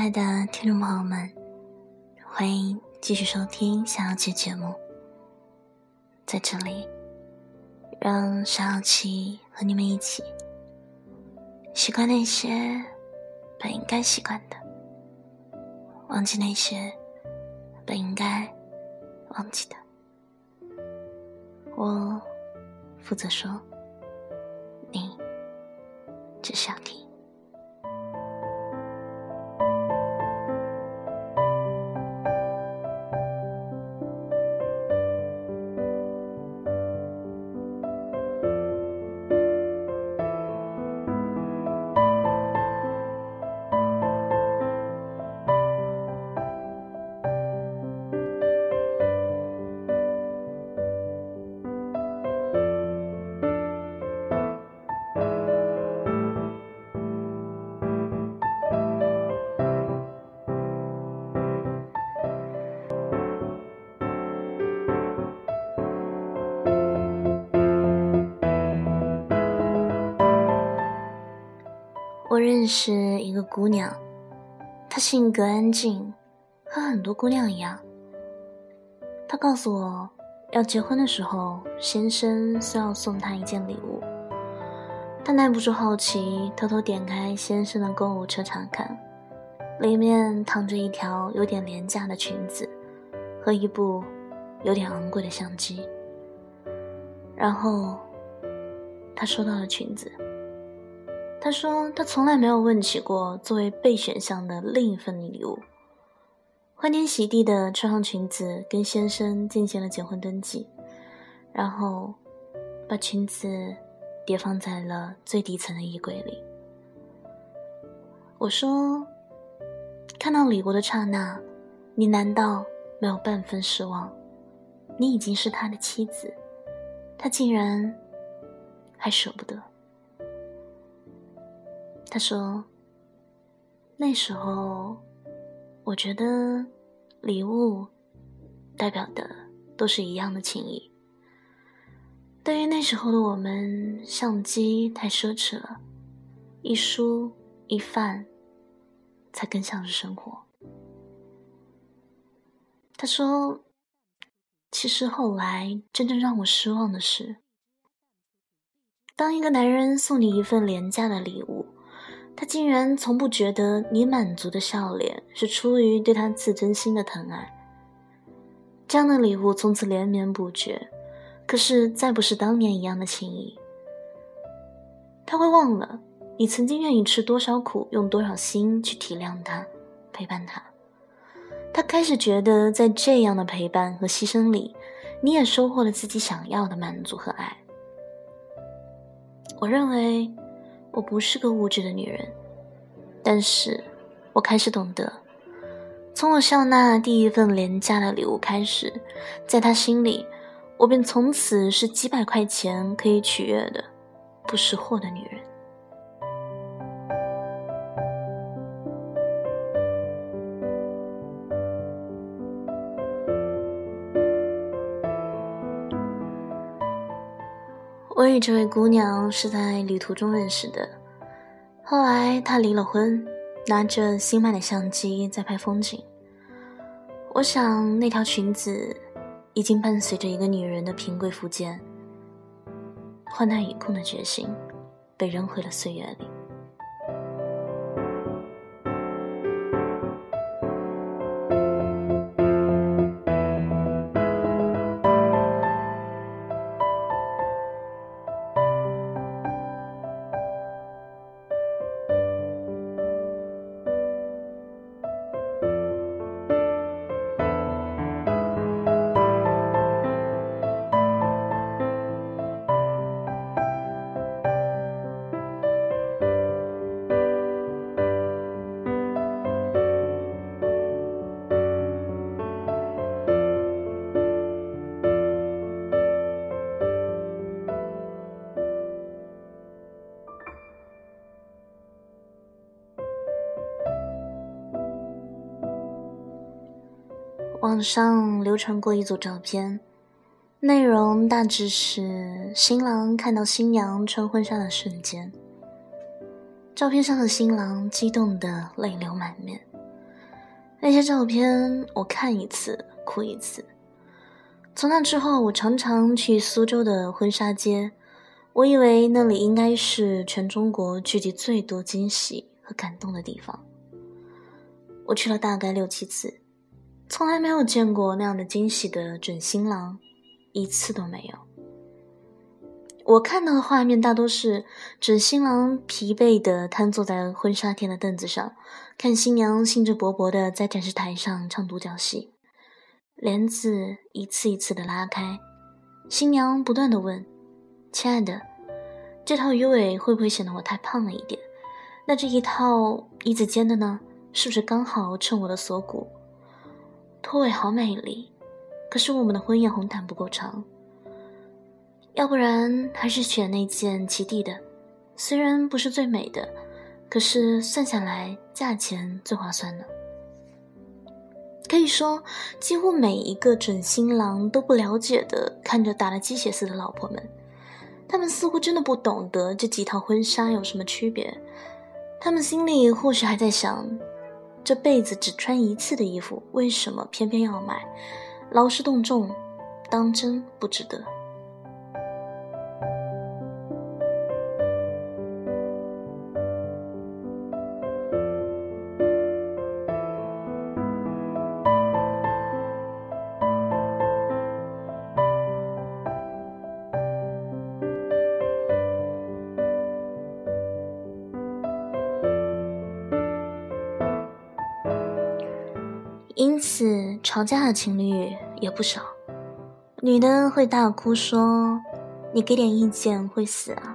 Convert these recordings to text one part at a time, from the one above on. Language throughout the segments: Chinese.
亲爱的听众朋友们，欢迎继续收听小小七节目。在这里，让小小七和你们一起习惯那些本应该习惯的，忘记那些本应该忘记的。我负责说，你只需要听。我认识一个姑娘，她性格安静，和很多姑娘一样。她告诉我，要结婚的时候，先生需要送她一件礼物。她耐不住好奇，偷偷点开先生的购物车查看，里面躺着一条有点廉价的裙子和一部有点昂贵的相机。然后，她收到了裙子。他说：“他从来没有问起过作为备选项的另一份礼物。”欢天喜地的穿上裙子，跟先生进行了结婚登记，然后把裙子叠放在了最底层的衣柜里。我说：“看到礼物的刹那，你难道没有半分失望？你已经是他的妻子，他竟然还舍不得。”他说：“那时候，我觉得礼物代表的都是一样的情谊。对于那时候的我们，相机太奢侈了，一书一饭才更像是生活。”他说：“其实后来真正让我失望的是，当一个男人送你一份廉价的礼物。”他竟然从不觉得你满足的笑脸是出于对他自尊心的疼爱。这样的礼物从此连绵不绝，可是再不是当年一样的情谊。他会忘了你曾经愿意吃多少苦，用多少心去体谅他，陪伴他。他开始觉得在这样的陪伴和牺牲里，你也收获了自己想要的满足和爱。我认为。我不是个物质的女人，但是我开始懂得，从我笑纳第一份廉价的礼物开始，在他心里，我便从此是几百块钱可以取悦的不识货的女人。与这位姑娘是在旅途中认识的，后来她离了婚，拿着新买的相机在拍风景。我想那条裙子已经伴随着一个女人的平贵福建，换她已空的决心，被扔回了岁月里。网上流传过一组照片，内容大致是新郎看到新娘穿婚纱的瞬间。照片上的新郎激动的泪流满面，那些照片，我看一次哭一次。从那之后，我常常去苏州的婚纱街，我以为那里应该是全中国聚集最多惊喜和感动的地方。我去了大概六七次，从来没有见过那样的惊喜的准新郎，一次都没有。我看到的画面大多是准新郎疲惫地瘫坐在婚纱店的凳子上，看新娘兴致勃勃地在展示台上唱独角戏。帘子一次一次的拉开，新娘不断的问：“亲爱的，这套鱼尾会不会显得我太胖了一点？那这一套一字肩的呢，是不是刚好衬我的锁骨？拖尾好美丽，可是我们的婚宴红毯不够长，要不然还是选那件齐地的，虽然不是最美的，可是算下来价钱最划算呢。”可以说，几乎每一个准新郎都不了解的看着打了鸡血似的老婆们，他们似乎真的不懂得这几套婚纱有什么区别。他们心里或许还在想，这辈子只穿一次的衣服，为什么偏偏要买？劳师动众，当真不值得。因此，吵架的情侣也不少。女的会大哭说：“你给点意见会死啊！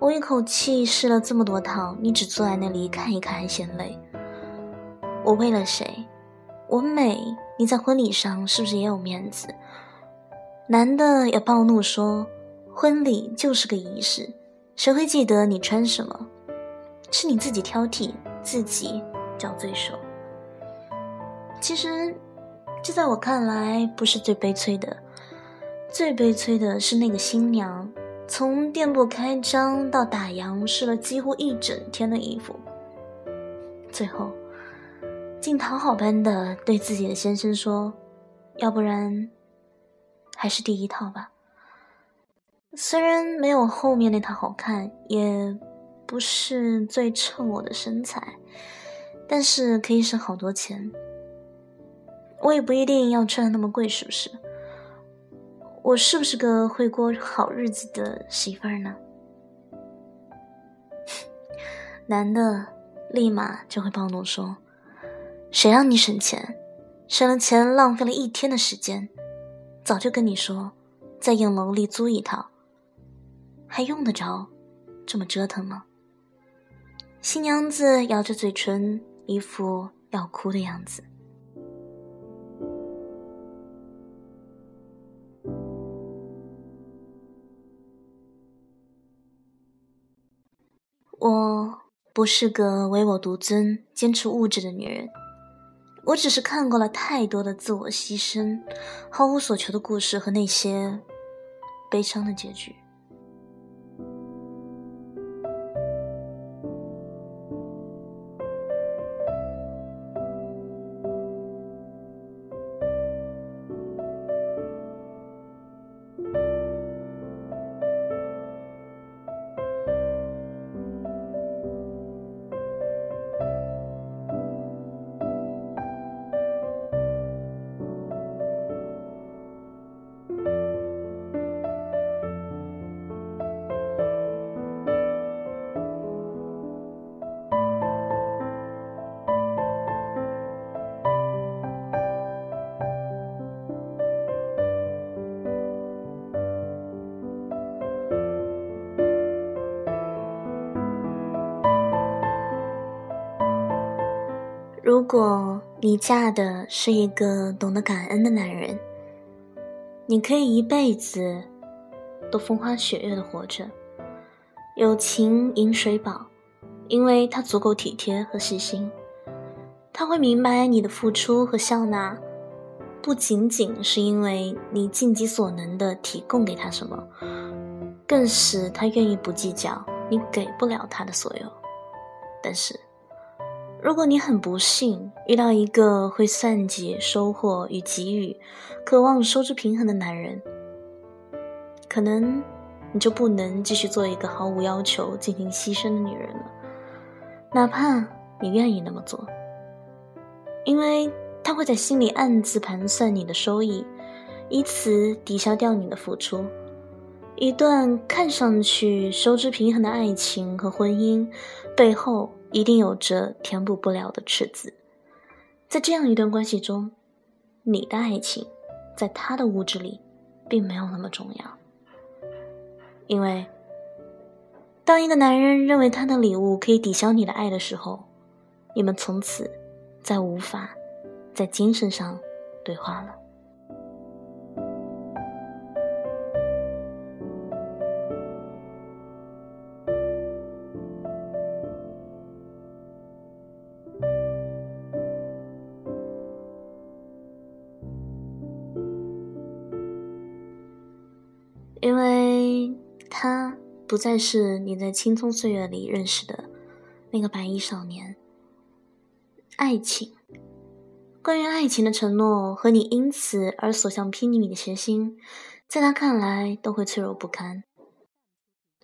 我一口气试了这么多套，你只坐在那里看一看还嫌累。我为了谁？我美，你在婚礼上是不是也有面子？”男的也暴怒说：“婚礼就是个仪式，谁会记得你穿什么？是你自己挑剔，自己找罪受。”其实，这在我看来不是最悲催的，最悲催的是那个新娘，从店铺开张到打烊试了几乎一整天的衣服，最后竟讨好般的对自己的先生说：“要不然，还是第一套吧。虽然没有后面那套好看，也不是最衬我的身材，但是可以省好多钱。”我也不一定要穿的那么贵，是不是？我是不是个会过好日子的媳妇儿呢？男的立马就会暴怒说：“谁让你省钱？省了钱浪费了一天的时间，早就跟你说，在影楼里租一套，还用得着这么折腾吗？”新娘子咬着嘴唇，一副要哭的样子。我不是个唯我独尊、坚持物质的女人，我只是看过了太多的自我牺牲、毫无所求的故事和那些悲伤的结局。如果你嫁的是一个懂得感恩的男人，你可以一辈子都风花雪月的活着，有情饮水饱，因为他足够体贴和细心。他会明白你的付出和笑纳，不仅仅是因为你尽己所能的提供给他什么，更是他愿意不计较你给不了他的所有。但是。如果你很不幸遇到一个会算计收获与给予、渴望收支平衡的男人，可能你就不能继续做一个毫无要求进行牺牲的女人了，哪怕你愿意那么做，因为他会在心里暗自盘算你的收益，以此抵消掉你的付出。一段看上去收支平衡的爱情和婚姻，背后。一定有着填补不了的赤字，在这样一段关系中，你的爱情在他的物质里并没有那么重要，因为当一个男人认为他的礼物可以抵消你的爱的时候，你们从此再无法在精神上对话了。因为他不再是你在青葱岁月里认识的那个白衣少年。爱情，关于爱情的承诺和你因此而所向披靡的决心，在他看来都会脆弱不堪。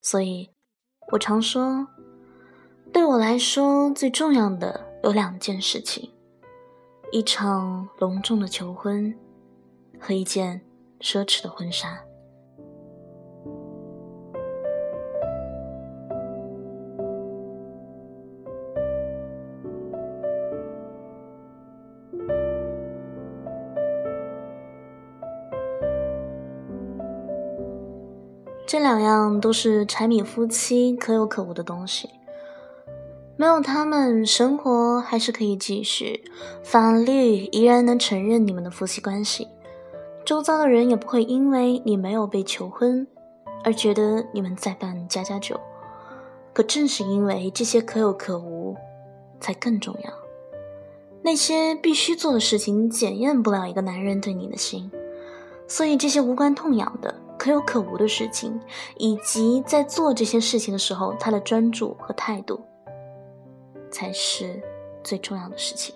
所以，我常说，对我来说最重要的有两件事情：一场隆重的求婚和一件奢侈的婚纱。两样都是柴米夫妻可有可无的东西，没有他们，生活还是可以继续，法律依然能承认你们的夫妻关系，周遭的人也不会因为你没有被求婚而觉得你们在办家家酒。可正是因为这些可有可无，才更重要。那些必须做的事情检验不了一个男人对你的心，所以这些无关痛痒的。可有可无的事情，以及在做这些事情的时候，他的专注和态度，才是最重要的事情。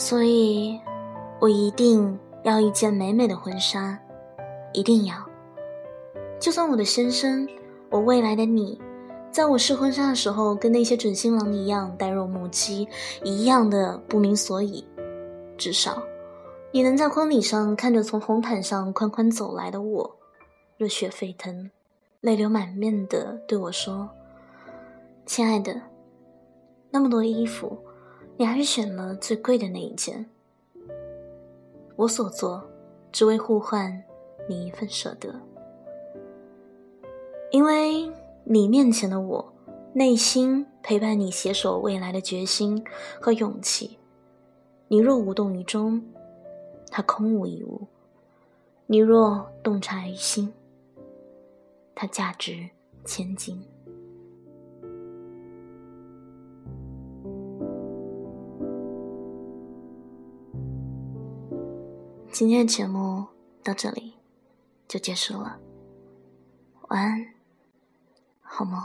所以，我一定要一件美美的婚纱，一定要。就算我的先生，我未来的你，在我试婚纱的时候，跟那些准新郎一样呆若木鸡，一样的不明所以，至少，你能在婚礼上看着从红毯上款款走来的我，热血沸腾，泪流满面的对我说：“亲爱的，那么多衣服。”你还是选了最贵的那一件。我所做，只为互换你一份舍得。因为你面前的我，内心陪伴你携手未来的决心和勇气。你若无动于衷，它空无一物；你若洞察于心，它价值千金。今天的节目到这里就结束了，晚安，好梦。